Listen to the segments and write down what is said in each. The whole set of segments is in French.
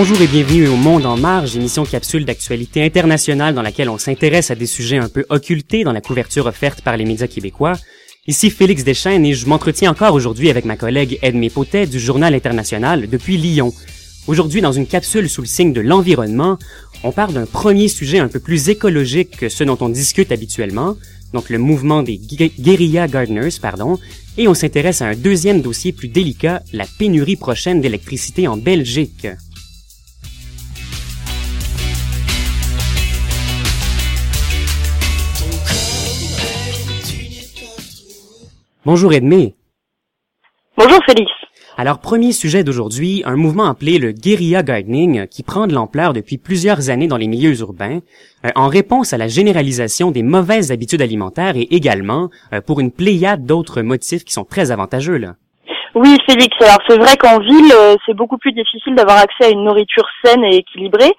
Bonjour et bienvenue au Monde en marge, émission capsule d'actualité internationale dans laquelle on s'intéresse à des sujets un peu occultés dans la couverture offerte par les médias québécois. Ici Félix Deschênes et je m'entretiens encore aujourd'hui avec ma collègue Edmé Potet du Journal International depuis Lyon. Aujourd'hui, dans une capsule sous le signe de l'environnement, on parle d'un premier sujet un peu plus écologique que ce dont on discute habituellement, donc le mouvement des guérilla gardeners, pardon, et on s'intéresse à un deuxième dossier plus délicat, la pénurie prochaine d'électricité en Belgique. Bonjour Edmé. Bonjour Félix. Alors, premier sujet d'aujourd'hui, un mouvement appelé le guérilla gardening qui prend de l'ampleur depuis plusieurs années dans les milieux urbains, euh, en réponse à la généralisation des mauvaises habitudes alimentaires et également euh, pour une pléiade d'autres motifs qui sont très avantageux. Là. Oui, Félix. Alors c'est vrai qu'en ville, euh, c'est beaucoup plus difficile d'avoir accès à une nourriture saine et équilibrée.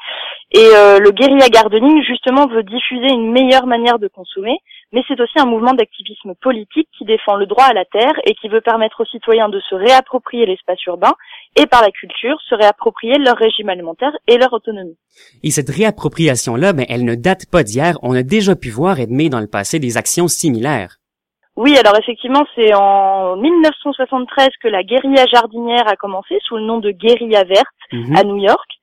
Et le guérilla gardening, justement, veut diffuser une meilleure manière de consommer mais c'est aussi un mouvement d'activisme politique qui défend le droit à la terre et qui veut permettre aux citoyens de se réapproprier l'espace urbain et par la culture se réapproprier leur régime alimentaire et leur autonomie. Et cette réappropriation-là, ben, elle ne date pas d'hier. On a déjà pu voir Edmé dans le passé des actions similaires. Oui, alors effectivement, c'est en 1973 que la guérilla jardinière a commencé sous le nom de guérilla verte mhm. à New York.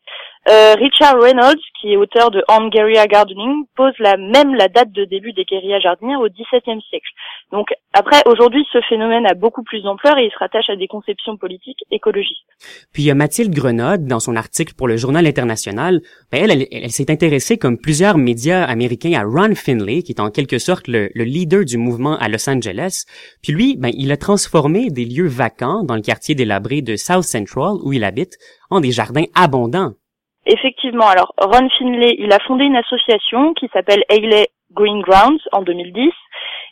Euh, Richard Reynolds, qui est auteur de On Gardening, pose la même la date de début des guérillas jardinières au XVIIe siècle. Donc après, aujourd'hui, ce phénomène a beaucoup plus d'ampleur et il se rattache à des conceptions politiques écologistes. Puis Mathilde Grenade, dans son article pour le Journal International, ben, elle, elle, s'est intéressée, comme plusieurs médias américains, à Ron Finlay, qui est en quelque sorte le, le leader du mouvement à Los Angeles. Puis lui, ben, il a transformé des lieux vacants dans le quartier délabré de South Central, où il habite, en des jardins abondants. Effectivement, alors Ron Finlay, il a fondé une association qui s'appelle Hayley Green Grounds en 2010.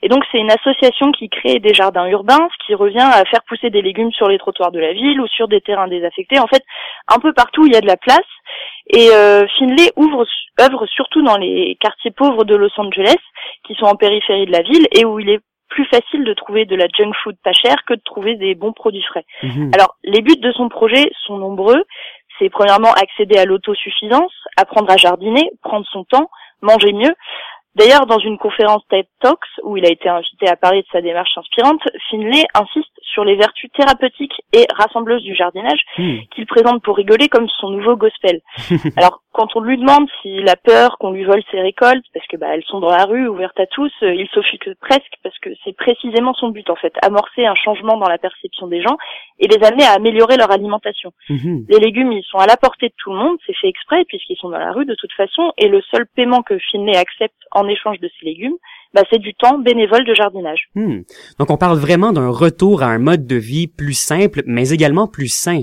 Et donc c'est une association qui crée des jardins urbains, ce qui revient à faire pousser des légumes sur les trottoirs de la ville ou sur des terrains désaffectés. En fait, un peu partout il y a de la place. Et euh, Finlay ouvre, œuvre surtout dans les quartiers pauvres de Los Angeles, qui sont en périphérie de la ville et où il est plus facile de trouver de la junk food pas chère que de trouver des bons produits frais. Mhm. Alors, les buts de son projet sont nombreux c'est premièrement accéder à l'autosuffisance, apprendre à jardiner, prendre son temps, manger mieux. D'ailleurs, dans une conférence TED Talks où il a été invité à parler de sa démarche inspirante, Finlay insiste sur les vertus thérapeutiques et rassembleuses du jardinage hmm. qu'il présente pour rigoler comme son nouveau gospel. Alors, quand on lui demande s'il a peur qu'on lui vole ses récoltes, parce que bah, elles sont dans la rue, ouvertes à tous, euh, il s'offusque presque parce que c'est précisément son but en fait, amorcer un changement dans la perception des gens et les amener à améliorer leur alimentation. Mhm. Les légumes, ils sont à la portée de tout le monde, c'est fait exprès puisqu'ils sont dans la rue de toute façon, et le seul paiement que Finlay accepte en échange de ces légumes, bah, c'est du temps bénévole de jardinage. Hmm. Donc on parle vraiment d'un retour à un mode de vie plus simple, mais également plus sain.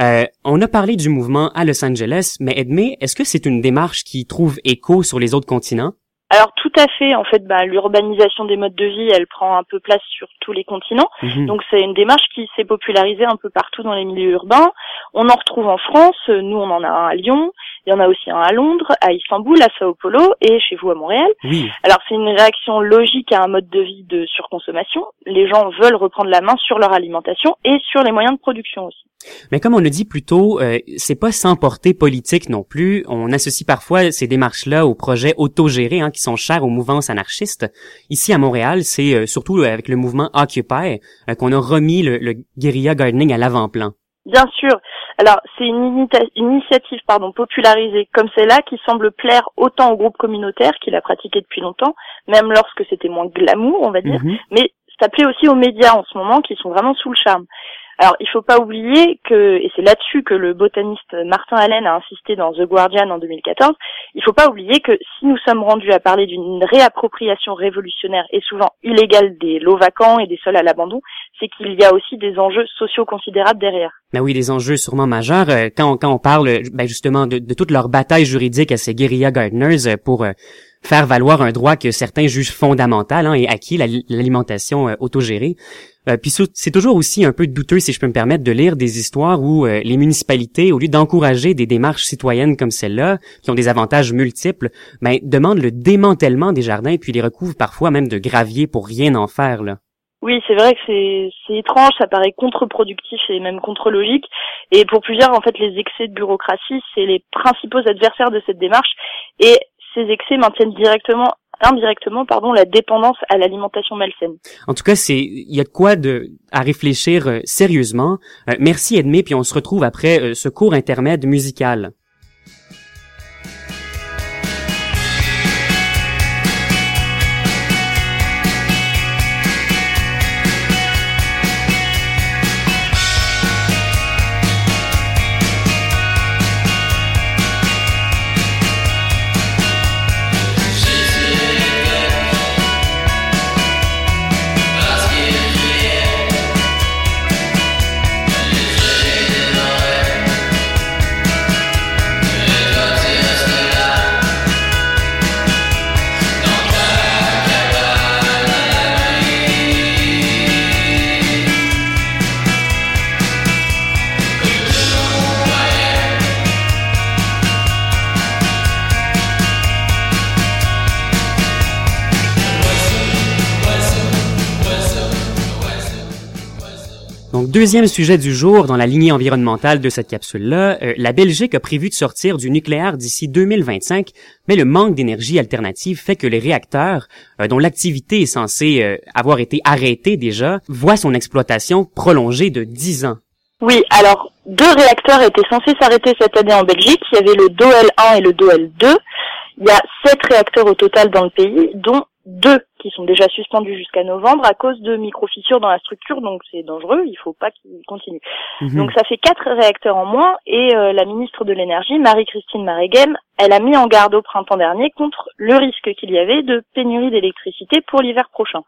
Euh, on a parlé du mouvement à Los Angeles, mais Edmé, est-ce que c'est une démarche qui trouve écho sur les autres continents? Alors tout à fait, en fait, bah, l'urbanisation des modes de vie, elle prend un peu place sur tous les continents. Mhm. Donc c'est une démarche qui s'est popularisée un peu partout dans les milieux urbains. On en retrouve en France, nous on en a un à Lyon, il y en a aussi un à Londres, à Istanbul, à Sao Paulo et chez vous à Montréal. Oui. Alors c'est une réaction logique à un mode de vie de surconsommation. Les gens veulent reprendre la main sur leur alimentation et sur les moyens de production aussi. Mais comme on le dit plus tôt, euh, c'est pas sans portée politique non plus. On associe parfois ces démarches-là aux projets autogérés hein, qui sont chers aux mouvances anarchistes. Ici à Montréal, c'est euh, surtout euh, avec le mouvement Occupy euh, qu'on a remis le, le guérilla gardening à l'avant-plan. Bien sûr. Alors, c'est une, initiative pardon, popularisée comme celle-là qui semble plaire autant aux groupes communautaires qui la pratiquaient depuis longtemps, même lorsque c'était moins glamour, on va dire, mhm. mais ça plaît aussi aux médias en ce moment qui sont vraiment sous le charme. Alors, il faut pas oublier que, et c'est là-dessus que le botaniste Martin Allen a insisté dans The Guardian en 2014, il faut pas oublier que si nous sommes rendus à parler d'une réappropriation révolutionnaire et souvent illégale des lots vacants et des sols à l'abandon, c'est qu'il y a aussi des enjeux sociaux considérables derrière. Ben oui, des enjeux sûrement majeurs euh, quand, on, quand on parle ben justement de, de toute leur bataille juridique à ces guérilla gardeners euh, pour euh, faire valoir un droit que certains jugent fondamental hein, et acquis, l'alimentation autogérée. Euh, puis c'est toujours aussi un peu douteux, si je peux me permettre, de lire des histoires où euh, les municipalités, au lieu d'encourager des démarches citoyennes comme celle-là, qui ont des avantages multiples, ben, demandent le démantèlement des jardins puis les recouvrent parfois même de gravier pour rien en faire. Là. Oui, c'est vrai que c'est étrange, ça paraît contre-productif et même contre-logique. Et pour plusieurs, en fait, les excès de bureaucratie, c'est les principaux adversaires de cette démarche. Et ces excès maintiennent directement indirectement pardon la dépendance à l'alimentation malsaine. En tout cas, c'est il y a de quoi de à réfléchir euh, sérieusement. Euh, merci Edmé, puis on se retrouve après euh, ce cours intermède musical. Deuxième sujet du jour dans la lignée environnementale de cette capsule-là, euh, la Belgique a prévu de sortir du nucléaire d'ici 2025, mais le manque d'énergie alternative fait que les réacteurs, euh, dont l'activité est censée euh, avoir été arrêtée déjà, voient son exploitation prolongée de 10 ans. Oui, alors deux réacteurs étaient censés s'arrêter cette année en Belgique. Il y avait le DOEL 1 et le DOEL 2. Il y a sept réacteurs au total dans le pays, dont deux qui sont déjà suspendus jusqu'à novembre à cause de micro-fissures dans la structure, donc c'est dangereux, il faut pas qu'ils continuent. Mhm. Donc ça fait quatre réacteurs en moins et euh, la ministre de l'énergie, Marie-Christine Maréguem, elle a mis en garde au printemps dernier contre le risque qu'il y avait de pénurie d'électricité pour l'hiver prochain.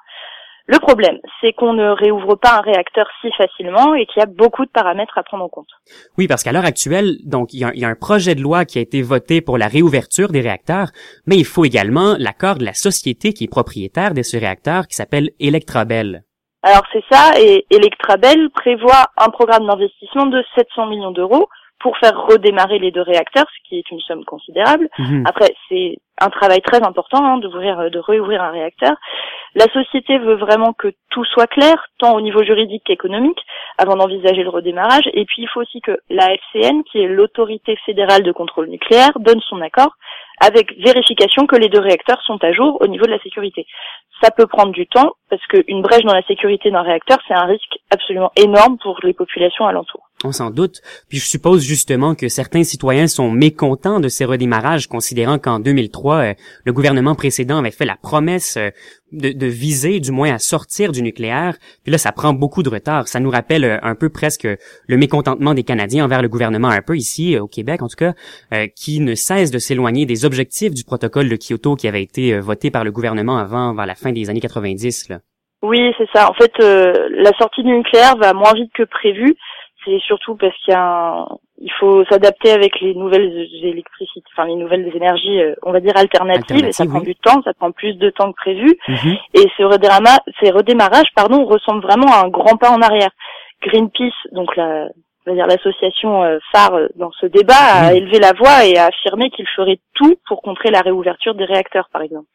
Le problème, c'est qu'on ne réouvre pas un réacteur si facilement et qu'il y a beaucoup de paramètres à prendre en compte. Oui, parce qu'à l'heure actuelle, donc il y, a, un projet de loi qui a été voté pour la réouverture des réacteurs, mais il faut également l'accord de la société qui est propriétaire de ce réacteur qui s'appelle Electrabel. Alors c'est ça, et Electrabel prévoit un programme d'investissement de 700 millions d'euros pour faire redémarrer les deux réacteurs, ce qui est une somme considérable. Mhm. Après, c'est un travail très important hein, d'ouvrir, de réouvrir un réacteur. La société veut vraiment que tout soit clair, tant au niveau juridique qu'économique, avant d'envisager le redémarrage. Et puis il faut aussi que la FCN, qui est l'autorité fédérale de contrôle nucléaire, donne son accord avec vérification que les deux réacteurs sont à jour au niveau de la sécurité. Ça peut prendre du temps parce qu'une brèche dans la sécurité d'un réacteur, c'est un risque absolument énorme pour les populations alentours. On s'en doute. Puis je suppose justement que certains citoyens sont mécontents de ces redémarrages, considérant qu'en 2003, euh, le gouvernement précédent avait fait la promesse euh, de, de, viser, du moins, à sortir du nucléaire. Puis là, ça prend beaucoup de retard. Ça nous rappelle euh, un peu presque le mécontentement des Canadiens envers le gouvernement, un peu ici au Québec en tout cas, qui ne cesse de s'éloigner des objectifs du protocole de Kyoto qui avait été voté par le gouvernement avant, vers la fin des années 90. Là. Oui, c'est ça. En fait, la sortie du nucléaire va moins vite que prévu c'est surtout parce qu'il y a il faut s'adapter avec les nouvelles électricités, enfin les nouvelles énergies, euh, on va dire alternatives, et ça prend du temps, ça prend plus de temps que prévu. Mhm. Et ce redémarrage, ces redémarrages, pardon, ressemblent vraiment à un grand pas en arrière. Greenpeace, donc la, dire l'association euh, phare euh, dans ce débat a élevé la voix et a affirmé qu'il ferait tout pour contrer la réouverture des réacteurs, par exemple.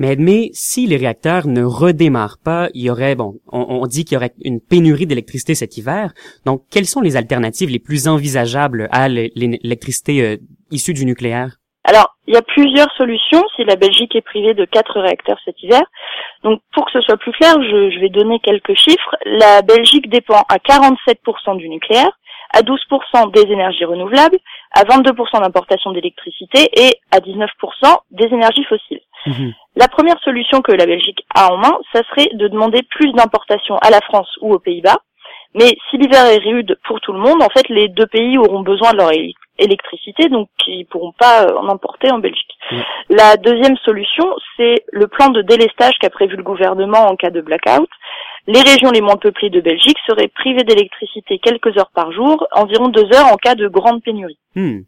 Mais, mais si les réacteurs ne redémarrent pas, il y aurait, bon, on, dit qu'il y aurait une pénurie d'électricité cet hiver. Donc, quelles sont les alternatives les plus envisageables à l'électricité euh, issue du nucléaire? Alors, il y a plusieurs solutions si la Belgique est privée de quatre réacteurs cet hiver. Donc, pour que ce soit plus clair, je, je vais donner quelques chiffres. La Belgique dépend à 47% du nucléaire, à 12% des énergies renouvelables, à 22% d'importation d'électricité et à 19% des énergies fossiles. Mhm. La première solution que la Belgique a en main, ça serait de demander plus d'importations à la France ou aux Pays-Bas. Mais si l'hiver est rude pour tout le monde, en fait, les deux pays auront besoin de leur électricité, donc ils pourront pas en importer en Belgique. La deuxième solution, c'est le plan de délestage qu'a prévu le gouvernement en cas de blackout. Les régions les moins peuplées de Belgique seraient privées d'électricité quelques heures par jour, environ deux heures en cas de grande pénurie. Hmm.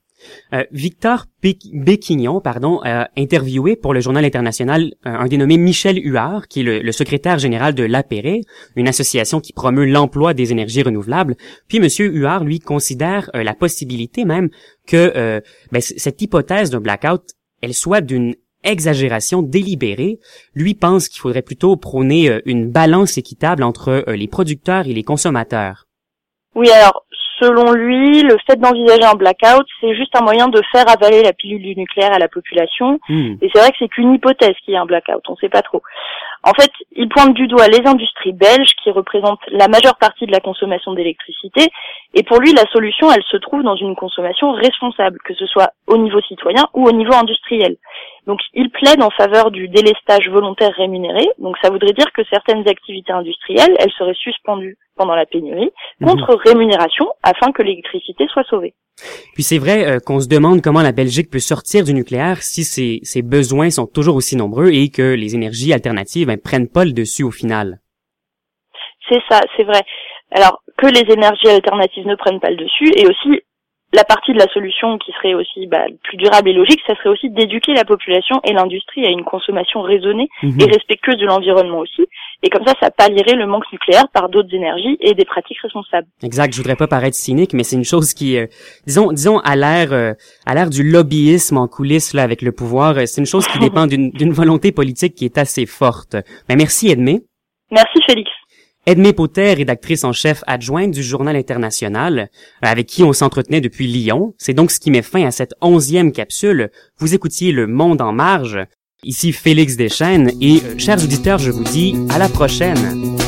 Euh, Victor Béquignon, pardon, a interviewé pour le journal international euh, un dénommé Michel Huard, qui est le, secrétaire général de l'APERE, une association qui promeut l'emploi des énergies renouvelables. Puis Monsieur Huard, lui, considère euh, la possibilité même que ben, cette hypothèse d'un blackout, elle soit d'une exagération délibérée. Lui pense qu'il faudrait plutôt prôner euh, une balance équitable entre euh, les producteurs et les consommateurs. Oui, alors selon lui, le fait d'envisager un blackout, c'est juste un moyen de faire avaler la pilule du nucléaire à la population. Hmm. Et c'est vrai que c'est qu'une hypothèse qu'il y a un blackout, on ne sait pas trop. En fait, il pointe du doigt les industries belges qui représentent la majeure partie de la consommation d'électricité. Et pour lui, la solution, elle se trouve dans une consommation responsable, que ce soit au niveau citoyen ou au niveau industriel. Donc, il plaide en faveur du délestage volontaire rémunéré. Donc, ça voudrait dire que certaines activités industrielles, elles seraient suspendues pendant la pénurie mhm. contre rémunération afin que l'électricité soit sauvée. Puis c'est vrai euh, qu'on se demande comment la Belgique peut sortir du nucléaire si ses, ses besoins sont toujours aussi nombreux et que les énergies alternatives ne ben, prennent pas le dessus au final. C'est ça, c'est vrai. Alors que les énergies alternatives ne prennent pas le dessus et aussi la partie de la solution qui serait aussi bah, plus durable et logique, ça serait aussi d'éduquer la population et l'industrie à une consommation raisonnée mhm. et respectueuse de l'environnement aussi. Et comme ça, ça pallierait le manque nucléaire par d'autres énergies et des pratiques responsables. Exact. Je voudrais pas paraître cynique, mais c'est une chose qui, euh, disons, disons à l'ère, euh, à l'ère du lobbyisme en coulisses là avec le pouvoir, euh, c'est une chose qui dépend d'une volonté politique qui est assez forte. Mais merci Edmé. Merci Félix. Edmé Potter, rédactrice en chef adjointe du Journal International, avec qui on s'entretenait depuis Lyon. C'est donc ce qui met fin à cette onzième capsule. Vous écoutiez Le Monde en marge. Ici Félix Deschênes et, euh, chers auditeurs, je vous dis à la prochaine.